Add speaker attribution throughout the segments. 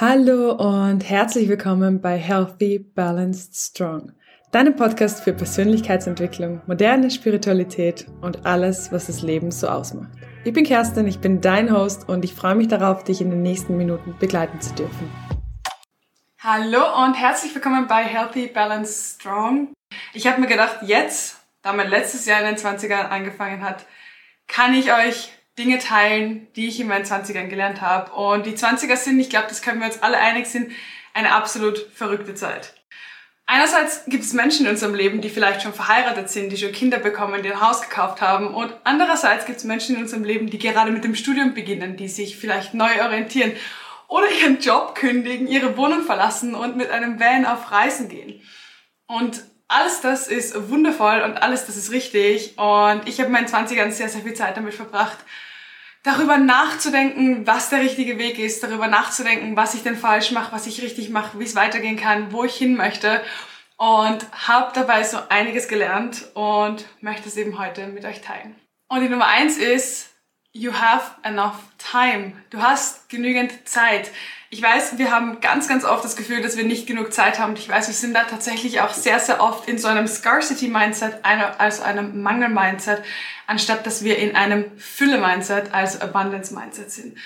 Speaker 1: Hallo und herzlich willkommen bei Healthy, Balanced, Strong, deinem Podcast für Persönlichkeitsentwicklung, moderne Spiritualität und alles, was das Leben so ausmacht. Ich bin Kerstin, ich bin dein Host und ich freue mich darauf, dich in den nächsten Minuten begleiten zu dürfen.
Speaker 2: Hallo und herzlich willkommen bei Healthy, Balanced, Strong. Ich habe mir gedacht, jetzt, da mein letztes Jahr in den 20ern angefangen hat, kann ich euch Dinge teilen, die ich in meinen 20ern gelernt habe. Und die 20er sind, ich glaube, das können wir uns alle einig sind, eine absolut verrückte Zeit. Einerseits gibt es Menschen in unserem Leben, die vielleicht schon verheiratet sind, die schon Kinder bekommen, die ein Haus gekauft haben. Und andererseits gibt es Menschen in unserem Leben, die gerade mit dem Studium beginnen, die sich vielleicht neu orientieren oder ihren Job kündigen, ihre Wohnung verlassen und mit einem Van auf Reisen gehen. Und alles das ist wundervoll und alles das ist richtig. Und ich habe in meinen 20ern sehr, sehr viel Zeit damit verbracht, darüber nachzudenken, was der richtige Weg ist, darüber nachzudenken, was ich denn falsch mache, was ich richtig mache, wie es weitergehen kann, wo ich hin möchte und habe dabei so einiges gelernt und möchte es eben heute mit euch teilen. Und die Nummer eins ist, you have enough time. Du hast genügend Zeit. Ich weiß, wir haben ganz, ganz oft das Gefühl, dass wir nicht genug Zeit haben. Ich weiß, wir sind da tatsächlich auch sehr, sehr oft in so einem Scarcity-Mindset, also einem Mangel-Mindset, anstatt dass wir in einem Fülle-Mindset, also Abundance-Mindset sind.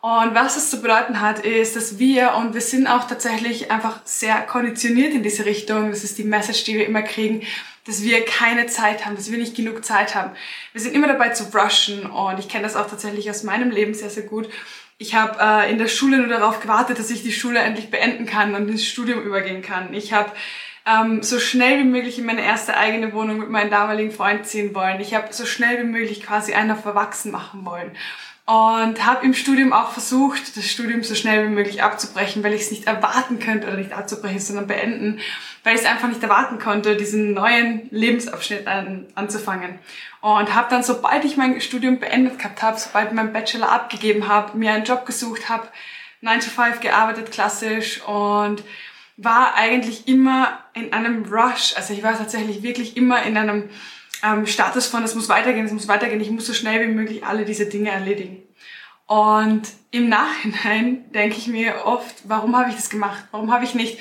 Speaker 2: Und was es zu bedeuten hat, ist, dass wir, und wir sind auch tatsächlich einfach sehr konditioniert in diese Richtung, das ist die Message, die wir immer kriegen, dass wir keine Zeit haben, dass wir nicht genug Zeit haben. Wir sind immer dabei zu rushen und ich kenne das auch tatsächlich aus meinem Leben sehr, sehr gut. Ich habe äh, in der Schule nur darauf gewartet, dass ich die Schule endlich beenden kann und ins Studium übergehen kann. Ich habe ähm, so schnell wie möglich in meine erste eigene Wohnung mit meinem damaligen Freund ziehen wollen. Ich habe so schnell wie möglich quasi einen auf Erwachsen machen wollen. Und habe im Studium auch versucht, das Studium so schnell wie möglich abzubrechen, weil ich es nicht erwarten könnte, oder nicht abzubrechen, sondern beenden, weil ich es einfach nicht erwarten konnte, diesen neuen Lebensabschnitt an, anzufangen. Und habe dann, sobald ich mein Studium beendet gehabt habe, sobald meinen Bachelor abgegeben habe, mir einen Job gesucht habe, 9 to 5 gearbeitet, klassisch und war eigentlich immer in einem Rush. Also ich war tatsächlich wirklich immer in einem ähm, Status von, es muss weitergehen, es muss weitergehen, ich muss so schnell wie möglich alle diese Dinge erledigen. Und im Nachhinein denke ich mir oft, warum habe ich das gemacht? Warum habe ich nicht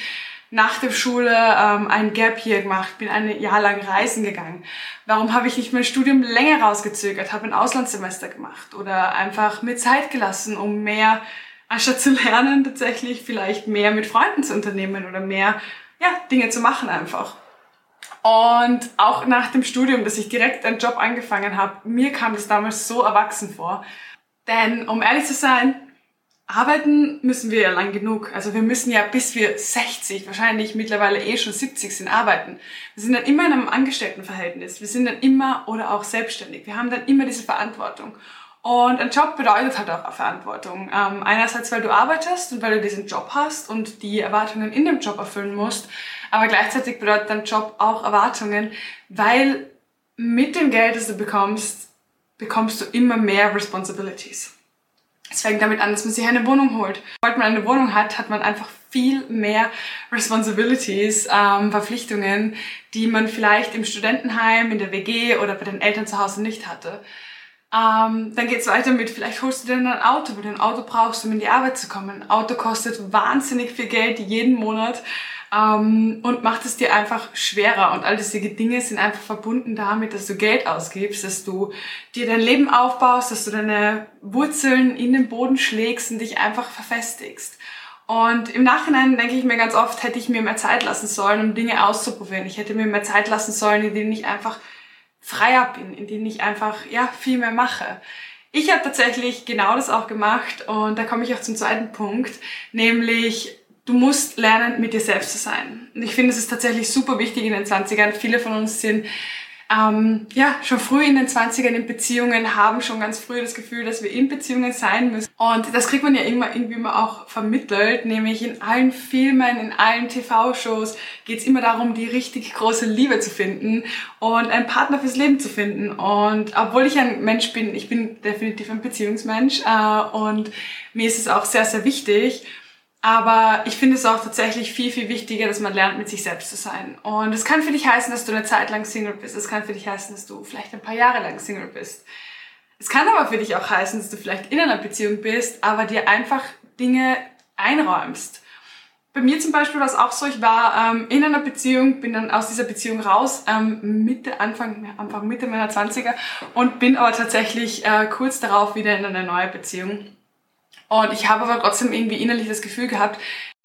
Speaker 2: nach der Schule ähm, ein Gap Year gemacht, bin ein Jahr lang reisen gegangen? Warum habe ich nicht mein Studium länger rausgezögert, habe ein Auslandssemester gemacht oder einfach mir Zeit gelassen, um mehr, anstatt zu lernen, tatsächlich vielleicht mehr mit Freunden zu unternehmen oder mehr ja, Dinge zu machen einfach. Und auch nach dem Studium, dass ich direkt einen Job angefangen habe, mir kam das damals so erwachsen vor. Denn um ehrlich zu sein, arbeiten müssen wir ja lang genug. Also wir müssen ja bis wir 60, wahrscheinlich mittlerweile eh schon 70 sind, arbeiten. Wir sind dann immer in einem Angestelltenverhältnis. Wir sind dann immer oder auch selbstständig. Wir haben dann immer diese Verantwortung. Und ein Job bedeutet halt auch Verantwortung. Ähm, einerseits, weil du arbeitest und weil du diesen Job hast und die Erwartungen in dem Job erfüllen musst. Aber gleichzeitig bedeutet dein Job auch Erwartungen, weil mit dem Geld, das du bekommst, bekommst du immer mehr Responsibilities. Es fängt damit an, dass man sich eine Wohnung holt. Sobald man eine Wohnung hat, hat man einfach viel mehr Responsibilities, ähm, Verpflichtungen, die man vielleicht im Studentenheim, in der WG oder bei den Eltern zu Hause nicht hatte. Ähm, dann geht's weiter mit, vielleicht holst du dir ein Auto, weil du ein Auto brauchst, um in die Arbeit zu kommen. Ein Auto kostet wahnsinnig viel Geld jeden Monat ähm, und macht es dir einfach schwerer. Und all diese Dinge sind einfach verbunden damit, dass du Geld ausgibst, dass du dir dein Leben aufbaust, dass du deine Wurzeln in den Boden schlägst und dich einfach verfestigst. Und im Nachhinein denke ich mir ganz oft, hätte ich mir mehr Zeit lassen sollen, um Dinge auszuprobieren. Ich hätte mir mehr Zeit lassen sollen, in denen ich einfach freier bin, in denen ich einfach ja viel mehr mache. Ich habe tatsächlich genau das auch gemacht und da komme ich auch zum zweiten Punkt, nämlich du musst lernen, mit dir selbst zu sein. Und ich finde, es ist tatsächlich super wichtig in den 20ern. Viele von uns sind ähm, ja schon früh in den 20ern in Beziehungen, haben schon ganz früh das Gefühl, dass wir in Beziehungen sein müssen. Und das kriegt man ja immer irgendwie immer auch vermittelt, nämlich in allen Filmen, in allen TV-Shows geht es immer darum, die richtig große Liebe zu finden und einen Partner fürs Leben zu finden. Und obwohl ich ein Mensch bin, ich bin definitiv ein Beziehungsmensch äh, und mir ist es auch sehr, sehr wichtig. Aber ich finde es auch tatsächlich viel, viel wichtiger, dass man lernt, mit sich selbst zu sein. Und es kann für dich heißen, dass du eine Zeit lang Single bist. Es kann für dich heißen, dass du vielleicht ein paar Jahre lang Single bist. Es kann aber für dich auch heißen, dass du vielleicht in einer Beziehung bist, aber dir einfach Dinge einräumst. Bei mir zum Beispiel war es auch so, ich war ähm, in einer Beziehung, bin dann aus dieser Beziehung raus, ähm, Mitte, Anfang, Anfang, Mitte meiner 20er und bin aber tatsächlich äh, kurz darauf wieder in eine neue Beziehung. Und ich habe aber trotzdem irgendwie innerlich das Gefühl gehabt,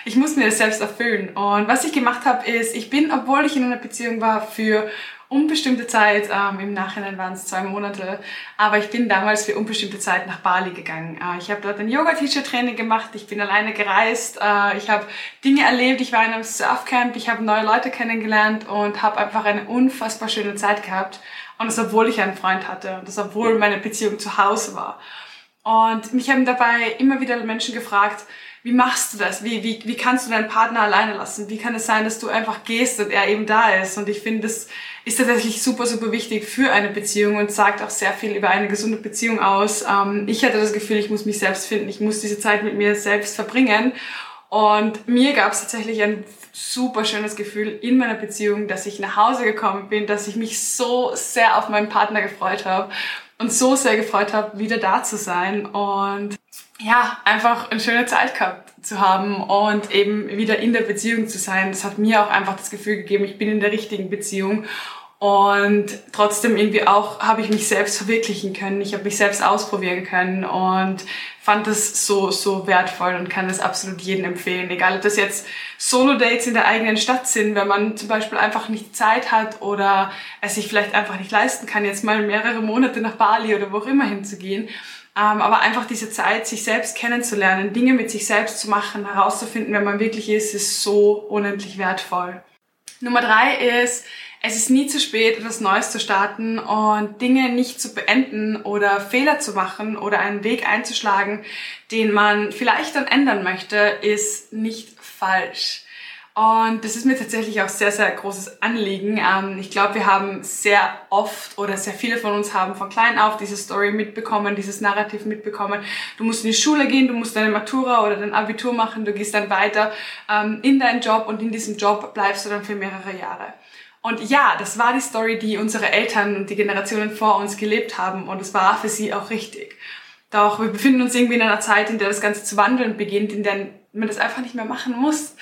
Speaker 2: ich muss mir das selbst erfüllen. Und was ich gemacht habe, ist, ich bin, obwohl ich in einer Beziehung war, für unbestimmte Zeit, ähm, im Nachhinein waren es zwei Monate, aber ich bin damals für unbestimmte Zeit nach Bali gegangen. Äh, ich habe dort ein Yoga-Teacher-Training gemacht, ich bin alleine gereist, äh, ich habe Dinge erlebt, ich war in einem Surfcamp, ich habe neue Leute kennengelernt und habe einfach eine unfassbar schöne Zeit gehabt. Und das, obwohl ich einen Freund hatte und das, obwohl meine Beziehung zu Hause war. Und mich haben dabei immer wieder Menschen gefragt, wie machst du das? Wie, wie, wie kannst du deinen Partner alleine lassen? Wie kann es sein, dass du einfach gehst und er eben da ist? Und ich finde, das ist tatsächlich super, super wichtig für eine Beziehung und sagt auch sehr viel über eine gesunde Beziehung aus. Ähm, ich hatte das Gefühl, ich muss mich selbst finden, ich muss diese Zeit mit mir selbst verbringen. Und mir gab es tatsächlich ein super schönes Gefühl in meiner Beziehung, dass ich nach Hause gekommen bin, dass ich mich so sehr auf meinen Partner gefreut habe und so sehr gefreut habe, wieder da zu sein und ja, einfach eine schöne Zeit gehabt zu haben und eben wieder in der Beziehung zu sein. Das hat mir auch einfach das Gefühl gegeben, ich bin in der richtigen Beziehung und trotzdem irgendwie auch habe ich mich selbst verwirklichen können. Ich habe mich selbst ausprobieren können und fand das so, so wertvoll und kann das absolut jedem empfehlen. Egal, ob das jetzt Solo-Dates in der eigenen Stadt sind, wenn man zum Beispiel einfach nicht Zeit hat oder es sich vielleicht einfach nicht leisten kann, jetzt mal mehrere Monate nach Bali oder wo auch immer hinzugehen. Ähm, aber einfach diese Zeit, sich selbst kennenzulernen, Dinge mit sich selbst zu machen, herauszufinden, wer man wirklich ist, ist so unendlich wertvoll. Nummer drei ist, es ist nie zu spät, etwas Neues zu starten und Dinge nicht zu beenden oder Fehler zu machen oder einen Weg einzuschlagen, den man vielleicht dann ändern möchte, ist nicht falsch. Und das ist mir tatsächlich auch sehr, sehr großes Anliegen. Ähm, ich glaube, wir haben sehr oft oder sehr viele von uns haben von klein auf diese Story mitbekommen, dieses Narrativ mitbekommen. Du musst in die Schule gehen, du musst deine Matura oder dein Abitur machen, du gehst dann weiter ähm, in deinen Job und in diesem Job bleibst du dann für mehrere Jahre. Und ja, das war die Story, die unsere Eltern und die Generationen vor uns gelebt haben und es war für sie auch richtig. Doch wir befinden uns irgendwie in einer Zeit, in der das Ganze zu wandeln beginnt, in der man das einfach nicht mehr machen muss.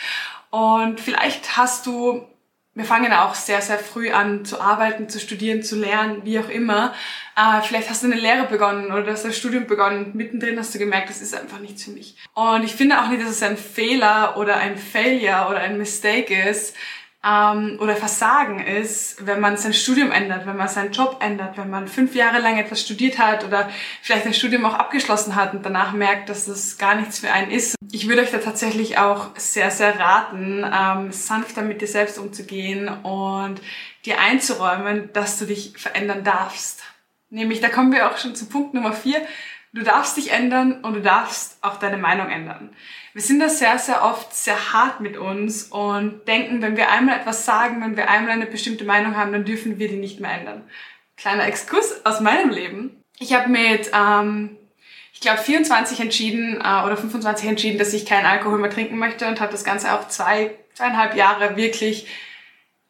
Speaker 2: Und vielleicht hast du, wir fangen auch sehr, sehr früh an zu arbeiten, zu studieren, zu lernen, wie auch immer. Äh, vielleicht hast du eine Lehre begonnen oder hast das Studium begonnen. Mittendrin hast du gemerkt, das ist einfach nichts für mich. Und ich finde auch nicht, dass es ein Fehler oder ein Failure oder ein Mistake ist, ähm, oder Versagen ist, wenn man sein Studium ändert, wenn man seinen Job ändert, wenn man fünf Jahre lang etwas studiert hat oder vielleicht ein Studium auch abgeschlossen hat und danach merkt, dass das gar nichts für einen ist. Ich würde euch da tatsächlich auch sehr, sehr raten, ähm, sanfter mit dir selbst umzugehen und dir einzuräumen, dass du dich verändern darfst. Nämlich, da kommen wir auch schon zu Punkt Nummer vier. Du darfst dich ändern und du darfst auch deine Meinung ändern. Wir sind da sehr, sehr oft sehr hart mit uns und denken, wenn wir einmal etwas sagen, wenn wir einmal eine bestimmte Meinung haben, dann dürfen wir die nicht mehr ändern. Kleiner Exkurs aus meinem Leben. Ich habe mit, ähm, ich glaube, 24 entschieden äh, oder 25 entschieden, dass ich keinen Alkohol mehr trinken möchte und habe das Ganze auch zwei, zweieinhalb Jahre wirklich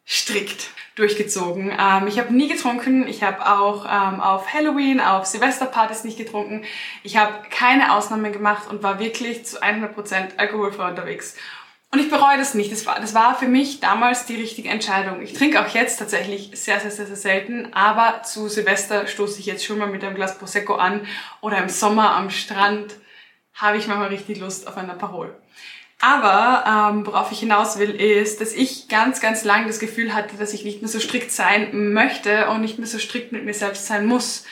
Speaker 2: strikt durchgezogen. Ähm, ich habe nie getrunken. Ich habe auch ähm, auf Halloween, auf Silvesterpartys nicht getrunken. Ich habe keine Ausnahmen gemacht und war wirklich zu 100% alkoholfrei unterwegs. Und ich bereue das nicht. Das war, das war für mich damals die richtige Entscheidung. Ich trinke auch jetzt tatsächlich sehr, sehr, sehr, sehr selten. Aber zu Silvester stoße ich jetzt schon mal mit einem Glas Prosecco an. Oder im Sommer am Strand habe ich manchmal richtig Lust auf ein Parol. Aber ähm, worauf ich hinaus will, ist, dass ich ganz, ganz lang das Gefühl hatte, dass ich nicht mehr so strikt sein möchte und nicht mehr so strikt mit mir selbst sein muss.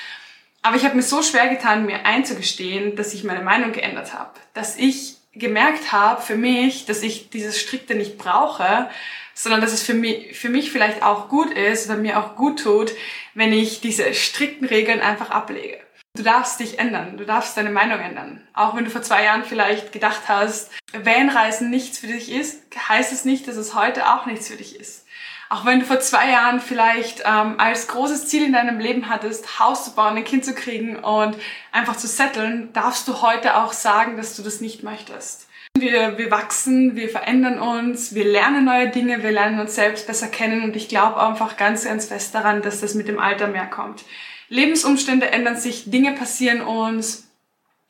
Speaker 2: Aber ich habe mir so schwer getan, mir einzugestehen, dass ich meine Meinung geändert habe. Dass ich gemerkt habe für mich, dass ich dieses Strikte nicht brauche, sondern dass es für mich, für mich vielleicht auch gut ist oder mir auch gut tut, wenn ich diese strikten Regeln einfach ablege. Du darfst dich ändern, du darfst deine Meinung ändern. Auch wenn du vor zwei Jahren vielleicht gedacht hast, Vanreisen nichts für dich ist, heißt es nicht, dass es heute auch nichts für dich ist. Auch wenn du vor zwei Jahren vielleicht ähm, als großes Ziel in deinem Leben hattest, Haus zu bauen, ein Kind zu kriegen und einfach zu setteln, darfst du heute auch sagen, dass du das nicht möchtest. Wir, wir wachsen, wir verändern uns, wir lernen neue Dinge, wir lernen uns selbst besser kennen und ich glaube einfach ganz, ganz fest daran, dass das mit dem Alter mehr kommt. Lebensumstände ändern sich, Dinge passieren uns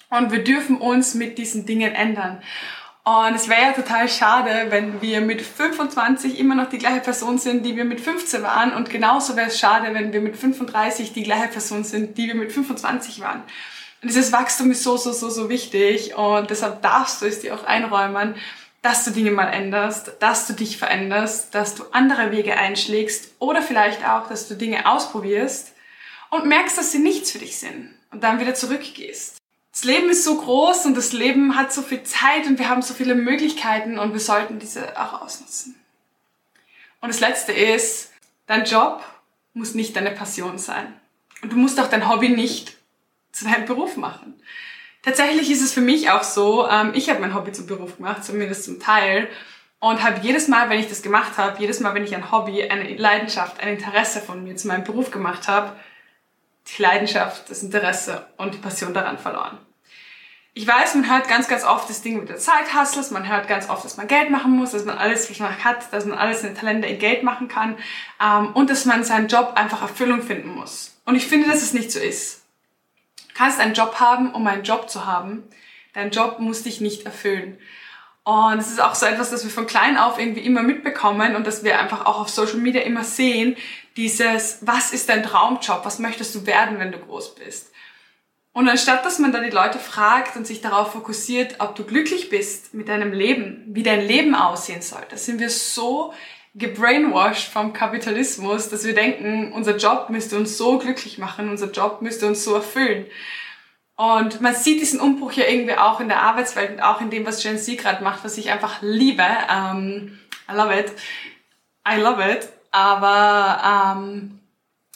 Speaker 2: und wir dürfen uns mit diesen Dingen ändern. Und es wäre ja total schade, wenn wir mit 25 immer noch die gleiche Person sind, die wir mit 15 waren. Und genauso wäre es schade, wenn wir mit 35 die gleiche Person sind, die wir mit 25 waren. Und dieses Wachstum ist so, so, so, so wichtig. Und deshalb darfst du es dir auch einräumen, dass du Dinge mal änderst, dass du dich veränderst, dass du andere Wege einschlägst oder vielleicht auch, dass du Dinge ausprobierst und merkst, dass sie nichts für dich sind und dann wieder zurückgehst. Das Leben ist so groß und das Leben hat so viel Zeit und wir haben so viele Möglichkeiten und wir sollten diese auch ausnutzen. Und das Letzte ist, dein Job muss nicht deine Passion sein. Und du musst auch dein Hobby nicht zu deinem Beruf machen. Tatsächlich ist es für mich auch so, ähm, ich habe mein Hobby zum Beruf gemacht, zumindest zum Teil. Und habe jedes Mal, wenn ich das gemacht habe, jedes Mal, wenn ich ein Hobby, eine Leidenschaft, ein Interesse von mir zu meinem Beruf gemacht habe, die Leidenschaft, das Interesse und die Passion daran verloren. Ich weiß, man hört ganz, ganz oft das Ding mit der Zeithassels, man hört ganz oft, dass man Geld machen muss, dass man alles, was man hat, dass man alles in Talente in Geld machen kann ähm, und dass man seinen Job einfach Erfüllung finden muss. Und ich finde, dass es nicht so ist. Du kannst einen Job haben, um einen Job zu haben. Dein Job muss dich nicht erfüllen. Und es ist auch so etwas, das wir von klein auf irgendwie immer mitbekommen und dass wir einfach auch auf Social Media immer sehen, dieses, was ist dein Traumjob? Was möchtest du werden, wenn du groß bist? Und anstatt dass man da die Leute fragt und sich darauf fokussiert, ob du glücklich bist mit deinem Leben, wie dein Leben aussehen soll, da sind wir so gebrainwashed vom Kapitalismus, dass wir denken, unser Job müsste uns so glücklich machen, unser Job müsste uns so erfüllen. Und man sieht diesen Umbruch ja irgendwie auch in der Arbeitswelt und auch in dem, was Gen Z gerade macht, was ich einfach liebe. Um, I love it. I love it. Aber ähm,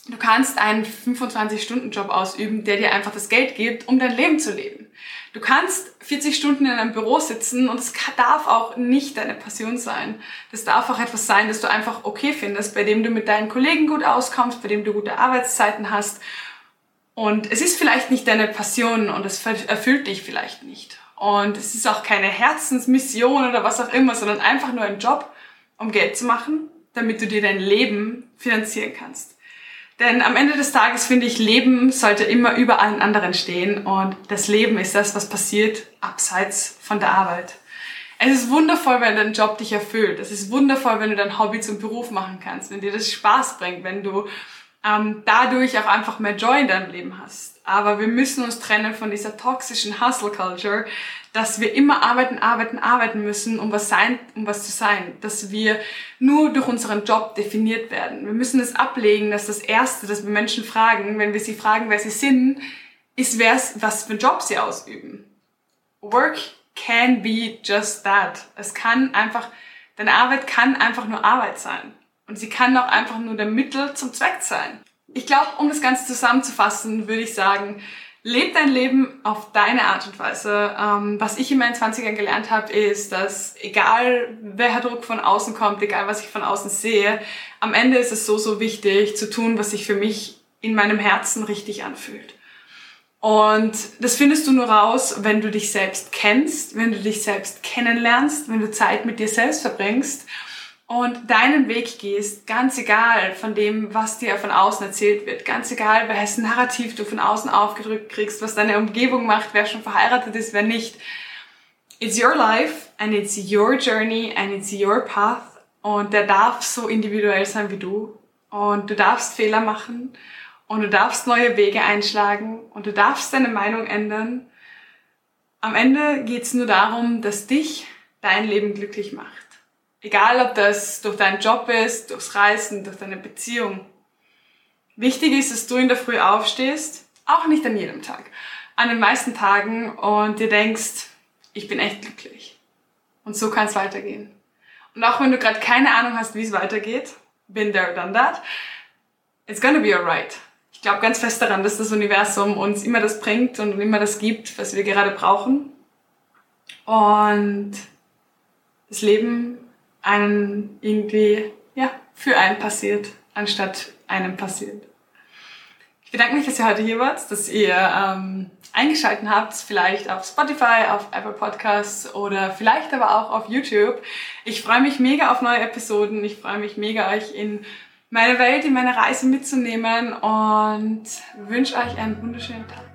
Speaker 2: du kannst einen 25-Stunden-Job ausüben, der dir einfach das Geld gibt, um dein Leben zu leben. Du kannst 40 Stunden in einem Büro sitzen und es darf auch nicht deine Passion sein. Das darf auch etwas sein, das du einfach okay findest, bei dem du mit deinen Kollegen gut auskommst, bei dem du gute Arbeitszeiten hast. Und es ist vielleicht nicht deine Passion und es erfüllt dich vielleicht nicht. Und es ist auch keine Herzensmission oder was auch immer, sondern einfach nur ein Job, um Geld zu machen damit du dir dein Leben finanzieren kannst. Denn am Ende des Tages finde ich, Leben sollte immer über allen anderen stehen und das Leben ist das, was passiert abseits von der Arbeit. Es ist wundervoll, wenn dein Job dich erfüllt. Es ist wundervoll, wenn du dein Hobby zum Beruf machen kannst, wenn dir das Spaß bringt, wenn du ähm, dadurch auch einfach mehr Joy in deinem Leben hast. Aber wir müssen uns trennen von dieser toxischen Hustle Culture, dass wir immer arbeiten, arbeiten, arbeiten müssen, um was sein, um was zu sein, dass wir nur durch unseren Job definiert werden. Wir müssen es ablegen, dass das erste, das wir Menschen fragen, wenn wir sie fragen, wer sie sind, ist, wer was für einen Job sie ausüben. Work can be just that. Es kann einfach, deine Arbeit kann einfach nur Arbeit sein. Und sie kann auch einfach nur der Mittel zum Zweck sein. Ich glaube, um das Ganze zusammenzufassen, würde ich sagen, Leb dein Leben auf deine Art und Weise. Ähm, was ich in meinen 20ern gelernt habe, ist, dass egal welcher Druck von außen kommt, egal was ich von außen sehe, am Ende ist es so, so wichtig zu tun, was sich für mich in meinem Herzen richtig anfühlt. Und das findest du nur raus, wenn du dich selbst kennst, wenn du dich selbst kennenlernst, wenn du Zeit mit dir selbst verbringst und deinen Weg gehst, ganz egal von dem, was dir von außen erzählt wird, ganz egal, welches Narrativ du von außen aufgedrückt kriegst, was deine Umgebung macht, wer schon verheiratet ist, wer nicht. It's your life and it's your journey and it's your path und der darf so individuell sein wie du und du darfst Fehler machen und du darfst neue Wege einschlagen und du darfst deine Meinung ändern. Am Ende geht's nur darum, dass dich dein Leben glücklich macht. Egal, ob das durch deinen Job ist, durchs Reisen, durch deine Beziehung. Wichtig ist, dass du in der Früh aufstehst, auch nicht an jedem Tag, an den meisten Tagen und dir denkst, ich bin echt glücklich. Und so kann es weitergehen. Und auch wenn du gerade keine Ahnung hast, wie es weitergeht, been there, done that, it's gonna be alright. Ich glaube ganz fest daran, dass das Universum uns immer das bringt und immer das gibt, was wir gerade brauchen. Und das Leben einen irgendwie, ja, für einen passiert, anstatt einem passiert. Ich bedanke mich, dass ihr heute hier wart, dass ihr ähm, eingeschaltet habt, vielleicht auf Spotify, auf Apple Podcasts oder vielleicht aber auch auf YouTube. Ich freue mich mega auf neue Episoden. Ich freue mich mega, euch in meine Welt, in meine Reise mitzunehmen und wünsche euch einen wunderschönen Tag.